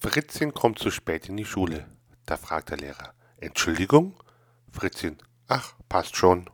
Fritzchen kommt zu spät in die Schule. Da fragt der Lehrer, Entschuldigung? Fritzchen, ach, passt schon.